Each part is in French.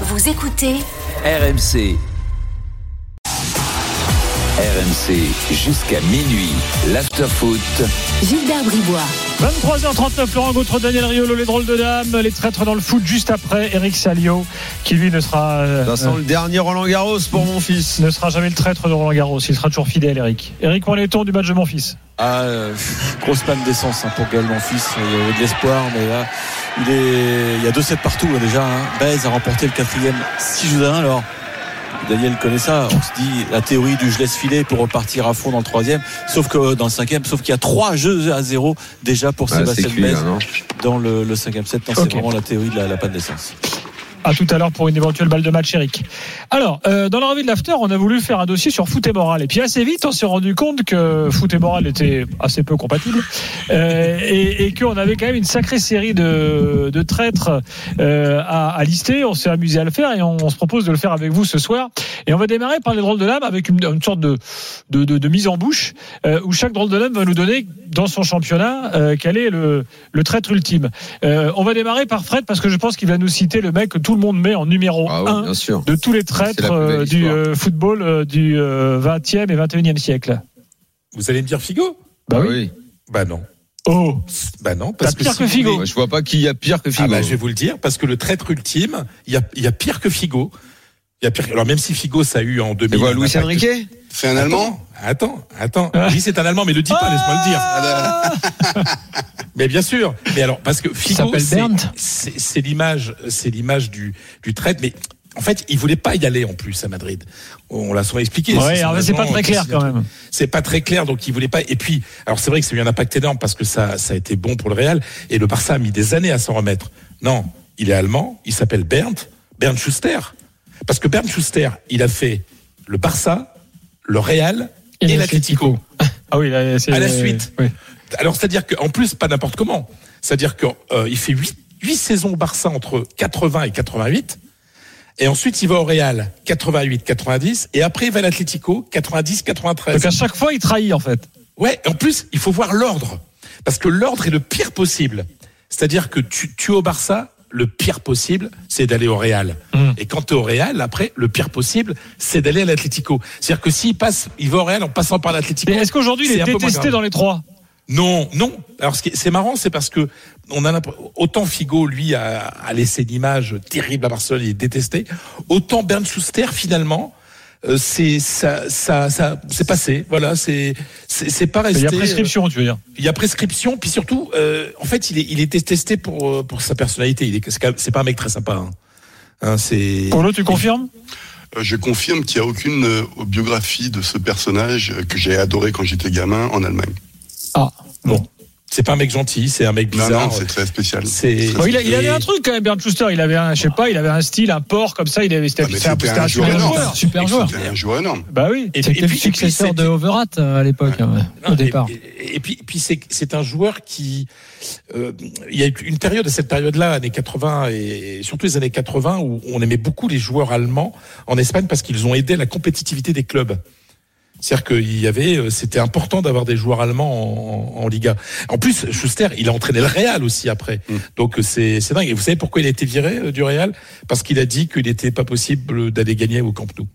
Vous écoutez RMC. RMC jusqu'à minuit. L'afterfoot. Gilbert Bribois. 23h39, Laurent Gautreau, Daniel Riolo, les drôles de dames, les traîtres dans le foot juste après Eric Salio, qui lui ne sera, euh, Ça sent le dernier Roland Garros pour mon fils. ne sera jamais le traître de Roland Garros. Il sera toujours fidèle, Eric. Eric, où en est-on du match de mon fils Ah, euh, grosse panne d'essence hein, pour Gaël Monfils. Il y avait de l'espoir, mais là, il, est... il y a 2-7 partout là, déjà. Hein. Baez a remporté le quatrième 6 jeux à 1. Alors, Daniel connaît ça. On se dit la théorie du je laisse filer pour repartir à fond dans le troisième. Sauf que dans le cinquième, sauf qu'il y a 3 jeux à 0 déjà pour Sébastien Baez non? dans le, le cinquième set. Non, C'est vraiment la théorie de la, la panne d'essence. À tout à l'heure pour une éventuelle balle de match, Eric. Alors, euh, dans la revue de l'after, on a voulu faire un dossier sur foot et moral. Et puis assez vite, on s'est rendu compte que foot et moral étaient assez peu compatibles. Euh, et, et qu'on avait quand même une sacrée série de, de traîtres euh, à, à lister. On s'est amusé à le faire et on, se propose de le faire avec vous ce soir. Et on va démarrer par les drôles de l'âme avec une, une sorte de, de, de, mise en bouche euh, où chaque drôle de l'âme va nous donner dans son championnat euh, quel est le, le traître ultime. Euh, on va démarrer par Fred parce que je pense qu'il va nous citer le mec tout le monde met en numéro Ah oui, 1 bien sûr. de tous les traîtres euh, du euh, football euh, du euh, 20e et 21e siècle. Vous allez me dire Figo? Bah Ah oui. Bah non. Oh, Bah non. Parce pire si que vous Figo. voulez- Ouais, Je vois pas qui y a pire que Ah Figo. bah, je vais vous le dire, parce que le traître ultime, il y a, il y a pire que Figo. Il y a pire. Alors même si Figo, ça a eu en 2000. Et voilà, un Luis impact- Enrique? C'est un Allemand? Attends, attends. Ah. Oui, c'est un Allemand, mais le dis pas, laisse-moi le dire. Mais bien sûr. Mais alors, parce que Figo, c'est- l'image, c'est l'image du, du traître. Mais en fait, il voulait pas y aller en plus à Madrid. On l'a souvent expliqué. ouais, c'est pas très clair quand même. C'est pas très clair, donc il voulait pas. Et puis, alors c'est vrai que ça a eu un impact énorme parce que ça, ça a été bon pour le Real. Et le Barça a mis des années à s'en remettre. Non, il est allemand, il s'appelle Bernd, Bernd Schuster. Parce que Bernd Schuster, il a fait le Barça, le Real et, l'Atlético. Ah oui, là, c'est À la suite. oui. Alors c'est-à-dire qu'en plus, pas n'importe comment. C'est-à-dire qu'il fait huit, huit saisons au Barça entre 80 et 88. Et ensuite, il va au Real, 88, 90. Et après, il va à l'Atlético, 90, 93. Donc à chaque fois, il trahit en fait. Ouais, en plus, il faut voir l'ordre. Parce que l'ordre est le pire possible. C'est-à-dire que tu, tu es au Barça, le pire possible, c'est d'aller au Real. Mm. Et quand tu es au Real, après, le pire possible, c'est d'aller à l'Atlético. C'est-à-dire que s'il passe, il va au Real en passant par l'Atlético. Mais est-ce qu'aujourd'hui, il est détesté dans les trois? Non, non. Alors, c'est marrant, c'est parce que on a autant Figo, lui, a, a laissé l'image terrible à Barcelone, il est détesté. Autant Bernd Schuster, finalement, euh, c'est ça, ça, ça, c'est passé. Voilà, c'est, c'est, c'est pas resté. Il y a prescription, tu veux dire. euh, il y a prescription, puis surtout, euh, en fait, il est, il est détesté pour euh, pour sa personnalité. Il est, c'est, quand même- c'est pas un mec très sympa. Hein. Hein, c'est. Polo, tu confirmes? Euh, Je confirme qu'il n'y a aucune euh, biographie de ce personnage euh, que j'ai adoré quand j'étais gamin en Allemagne. Ah, bon. C'est pas un mec gentil, c'est un mec Non, bizarre. non, c'est très spécial. C'est- Bon, il, a- il avait et- un truc quand même, Bernd Schuster. Il avait un, je sais pas, il avait un style, un port comme ça. Il avait, c'était Ah, c'était un, c'était c'était un un joueur super énorme. joueur. Super joueur. C'était un joueur énorme. Bah oui. Et, C'était et le puis- et puis successeur c'était- de Overat euh, à l'époque, hein, Non, au et- départ. Et, et puis, puis c'est, c'est un joueur qui, euh, il y a eu une période, cette période-là, années 80 et surtout les années 80, où on aimait beaucoup les joueurs allemands en Espagne parce qu'ils ont aidé la compétitivité des clubs. C'est-à-dire qu'il y avait, euh, c'était important d'avoir des joueurs allemands en, Liga. En plus, Schuster, il a entraîné le Real aussi après. Mm. Donc euh, c'est, c'est dingue. Et vous savez pourquoi il a été viré euh, du Real? Parce qu'il a dit qu'il n'était pas possible d'aller gagner au Camp Nou.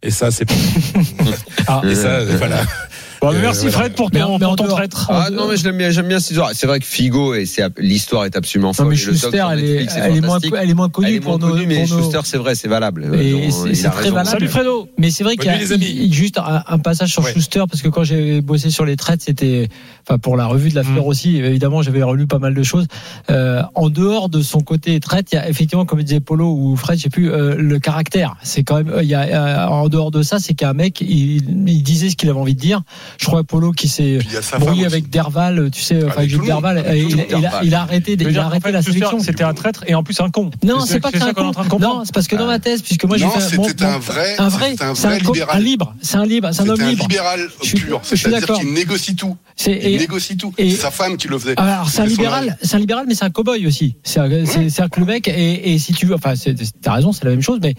Et ça, c'est pas. Ah. Et ça, voilà. Bon, Euh, merci voilà. Fred pour Mais ton, en- mais pour en ton traître. Ah non mais bien, j'aime bien cette histoire. C'est vrai que Figo et c'est l'histoire est absolument Non, folle. mais le doc Schuster, elle est, Netflix elle est moins, elle est moins connue Elle est pour moins nos. connue, mais pour nos- Schuster c'est vrai, c'est valable. Et c'est- c'est a très raison. valable. Salut Fredo. Mais c'est vrai qu'il y a nuit, juste un, un passage sur Ouais. Schuster parce que quand j'ai bossé sur les traites, c'était, enfin pour la revue de la fleur Mm. aussi, évidemment j'avais relu pas mal de choses. Euh, en dehors de son côté traite, il y a effectivement comme disait Polo ou Fred, je sais plus, euh, le caractère. C'est quand même, il y a en dehors de ça, c'est qu'un mec, il, il disait ce qu'il avait envie de dire. Je crois Polo qui s'est Puis il y a sa brouillé avec Derval, tu sais, enfin Avec. Derval, il, a, Derval. il a arrêté, il a arrêté fait, la sélection. C'était un traître et en plus un con. Non, c'est pas que c'est ça un qu'on est en con. train de comprendre. Non, c'est parce que dans ma thèse, puisque moi j'ai fait un vrai- un vrai, c'était un c'est vrai co- libéral. un libre, c'est un libre, c'est un homme libre. libéral pur. je suis C'est-à-dire d'accord. qu'il négocie tout. C'est Il négocie tout. et- C'est sa femme qui le faisait. alors c'est un libéral, c'est un libéral, mais c'est un cow-boy aussi. C'est un- c'est c'est un que le mec et, si tu veux, enfin c'est- t'as raison, c'est la même chose, mais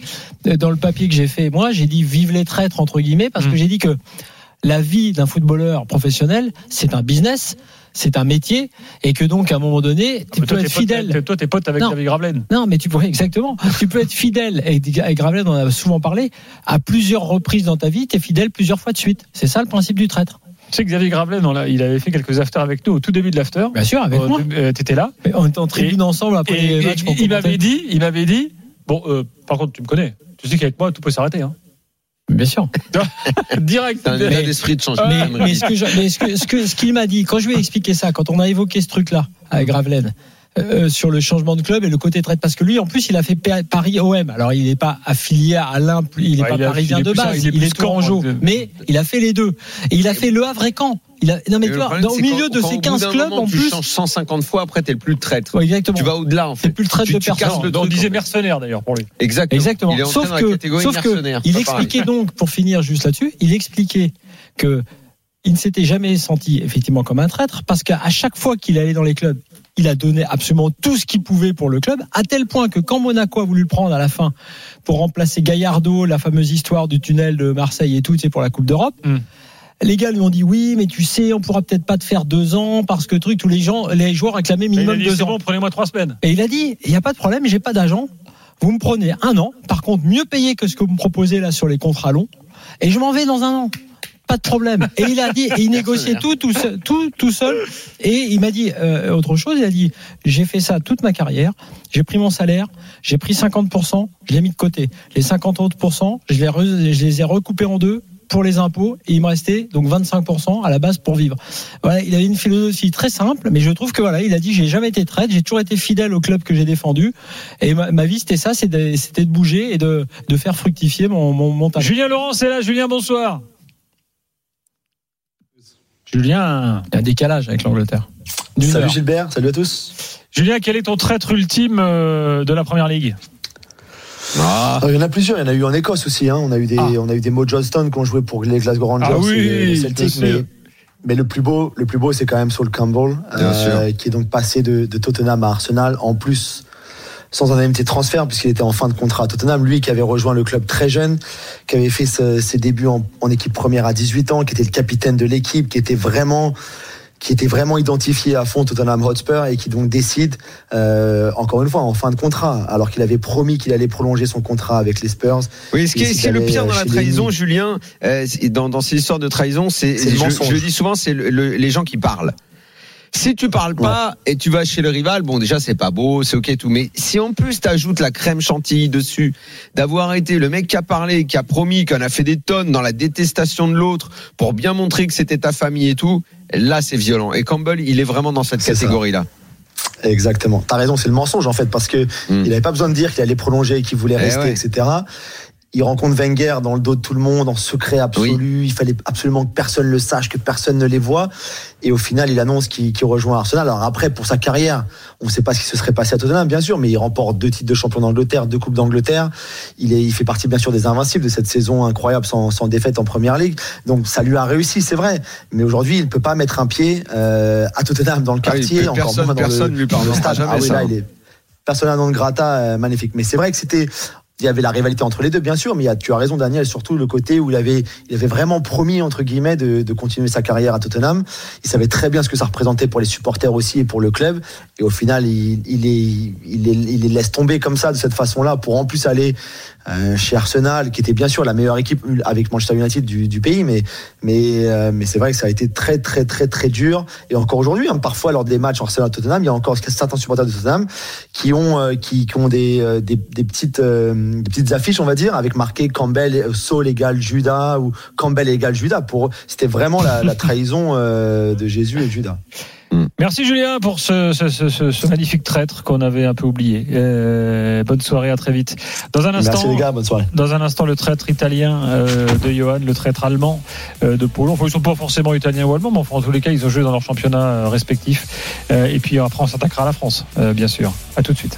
dans le papier que j'ai fait, moi j'ai dit vive les traîtres entre guillemets parce que Mm. j'ai dit que la vie d'un footballeur professionnel, c'est un business. c'est un métier et que donc à un moment donné, tu Mais peux toi, être t'es pote- fidèle. t'es- Toi, t'es pote avec Non. David Gravelaine. Non, mais tu pourrais exactement. tu peux être fidèle. Et avec Gravelaine, on en a souvent parlé. À plusieurs reprises dans ta vie, tu es fidèle plusieurs fois de suite. C'est ça le principe du traître. Tu sais que Xavier Gravelaine, on il avait fait quelques afters avec nous au tout début de l'after. Bien sûr, avec Euh, moi. euh, T'étais là. On était en tribune ensemble après Et, les et- matchs. il m'avait dit, il m'avait dit. Bon, euh, par contre, tu me connais. Tu sais qu'avec moi, tout peut s'arrêter. Hein. Bien sûr. Direct. C'est un état d'esprit de changement. Mais, mais ce que je- mais ce que- ce que- ce qu'il m'a dit, quand je lui ai expliqué ça, quand on a évoqué ce truc-là avec Gravelaine, euh, sur le changement de club et le côté traite, parce que lui, en plus, il a fait Pa- Paris OM. Alors, il n'est pas affilié à l'un, il n'est Ouais, pas il a- parisien il est de base, il est il est, tourangeau. hein, de- Mais il a fait les deux. Et il a fait le Havre et Caen. Il a, non, mais tu vois, problème, dans, au milieu quand- de ces au bout 15 d'un clubs, moment, en tu plus. changes 150 fois, après, t'es le plus traître. Ouais, exactement. Tu vas au-delà, en fait. C'est plus le traite Tu- de tu personne. le on disait mercenaire d'ailleurs pour lui. Exactement. Exactement. Il est entré Sauf que, sauf que il pareil. expliquait donc, pour finir juste là-dessus, il expliquait que il ne s'était jamais senti effectivement comme un traître parce qu'à chaque fois qu'il allait dans les clubs, il a donné absolument tout ce qu'il pouvait pour le club, à tel point que quand Monaco a voulu le prendre à la fin pour remplacer Gallardo, la fameuse histoire du tunnel de Marseille et tout, c'est pour la Coupe d'Europe. Hmm. Les gars lui ont dit oui, mais tu sais, on pourra peut-être pas te faire deux ans parce que truc, tous les gens, les joueurs réclamaient Mais il a minimum dit, deux ans. bon, prenez-moi trois semaines. Et il a dit, il n'y a pas de problème, j'ai pas d'agent. Vous me prenez un an. Par contre, mieux payé que ce que vous me proposez là sur les contrats longs. Et je m'en vais dans un an. Pas de problème. Et il a dit, et il négociait tout, tout seul, tout, tout seul. Et il m'a dit euh, autre chose. Il a dit, j'ai fait ça toute ma carrière. J'ai pris mon salaire. J'ai pris 50%. Je l'ai mis de côté. Les 50 autres je les, re- je les ai recoupés en deux pour les impôts et il me restait donc 25% à la base pour vivre. Voilà, il avait une philosophie très simple, mais je trouve que voilà, il a dit j'ai jamais été traître, j'ai toujours été fidèle au club que j'ai défendu et ma, ma vie c'était ça, c'était c'était de bouger et de, de faire fructifier mon, mon, mon talent. Julien Laurent, c'est là. Julien, bonsoir. Julien. Il y a un décalage avec l'Angleterre. Salut heure. Gilbert, salut à tous. Julien, quel est ton traître ultime euh, de la première ligue? Ah, Alors, il y en a plusieurs, il y en a eu en Écosse aussi. Hein. On, a eu des, Ah. on a eu des Mo Johnston qui ont joué pour les Glasgow Rangers Ah oui, et les Celtics. Mais, mais le plus beau, le plus beau, c'est quand même Saul Campbell, euh, qui est donc passé de, de Tottenham à Arsenal. En plus, sans un indemnité de transfert, puisqu'il était en fin de contrat à Tottenham. Lui qui avait rejoint le club très jeune, qui avait fait ses débuts en, en équipe première à 18 ans, qui était le capitaine de l'équipe, qui était vraiment qui était vraiment identifié à fond Tottenham Hotspur et qui donc décide euh, encore une fois en fin de contrat alors qu'il avait promis qu'il allait prolonger son contrat avec les Spurs Oui, ce qui est, le pire dans la trahison. Julien, euh, dans, dans ces histoires de trahison, c'est, je, dis souvent, c'est le- le- les gens qui parlent. Si tu parles pas et tu vas chez le rival, bon déjà c'est pas beau, c'est ok et tout, mais si en plus t'ajoutes la crème chantilly dessus, d'avoir été le mec qui a parlé, qui a promis, qui en a fait des tonnes dans la détestation de l'autre pour bien montrer que c'était ta famille et tout, là c'est violent. Et Campbell, il est vraiment dans cette catégorie-là. Exactement. T'as raison, c'est le mensonge en fait, parce que Mm. il avait pas besoin de dire qu'il allait prolonger et qu'il voulait Eh rester, ouais. etc. Il rencontre Wenger dans le dos de tout le monde, en secret absolu. Il fallait absolument que personne le sache, que personne ne les voit. Et au final, il annonce qu'il qu'il rejoint Arsenal. Alors après, pour sa carrière, on ne sait pas ce qui se serait passé à Tottenham, bien sûr, mais il remporte deux titres de champion d'Angleterre, deux coupes d'Angleterre. Il, est, il fait partie, bien sûr, des invincibles de cette saison incroyable sans, sans défaite en première ligue. Donc ça lui a réussi, c'est vrai. Mais aujourd'hui, il ne peut pas mettre un pied euh, à Tottenham dans le Ah oui, quartier, plus encore personne- moins dans personne le, lui dans le pardonnera stade. jamais Ah oui, ça. là, il est persona non grata, euh, magnifique. Mais c'est vrai que c'était il y avait la rivalité entre les deux, bien sûr, mais tu as raison, Daniel, surtout le côté où il avait, il avait vraiment promis, entre guillemets, de, de continuer sa carrière à Tottenham. Il savait très bien ce que ça représentait pour les supporters aussi et pour le club. Et au final, il, il, est, il, est- il les laisse tomber comme ça, de cette façon-là, pour en plus aller euh, chez Arsenal, qui était bien sûr la meilleure équipe avec Manchester United du, du pays, mais, mais, euh, mais c'est vrai que ça a été très, très, très, très dur. Et encore aujourd'hui, hein, parfois, lors des matchs Arsenal-Tottenham, il y a encore certains supporters de Tottenham qui ont, euh, qui, qui ont des, des, des petites, des petites affiches, on va dire, avec marqué Campbell, euh, Saul égale Judas ou Campbell égale Judas. Pour eux, c'était vraiment la, la trahison euh, de Jésus et de Judas. Merci Julien pour ce, ce, ce, ce- ce magnifique traître qu'on avait un peu oublié. Euh, bonne soirée, à très vite. Dans un instant, Merci les gars, bonne soirée. dans un instant, le traître italien euh, de Johan, le traître allemand euh, de Polo. Enfin, ils sont pas forcément italiens ou allemands, mais enfin, en tous les cas, ils ont joué dans leur championnat euh, respectif. Euh, et puis après, on s'attaquera à la France, euh, bien sûr. À tout de suite.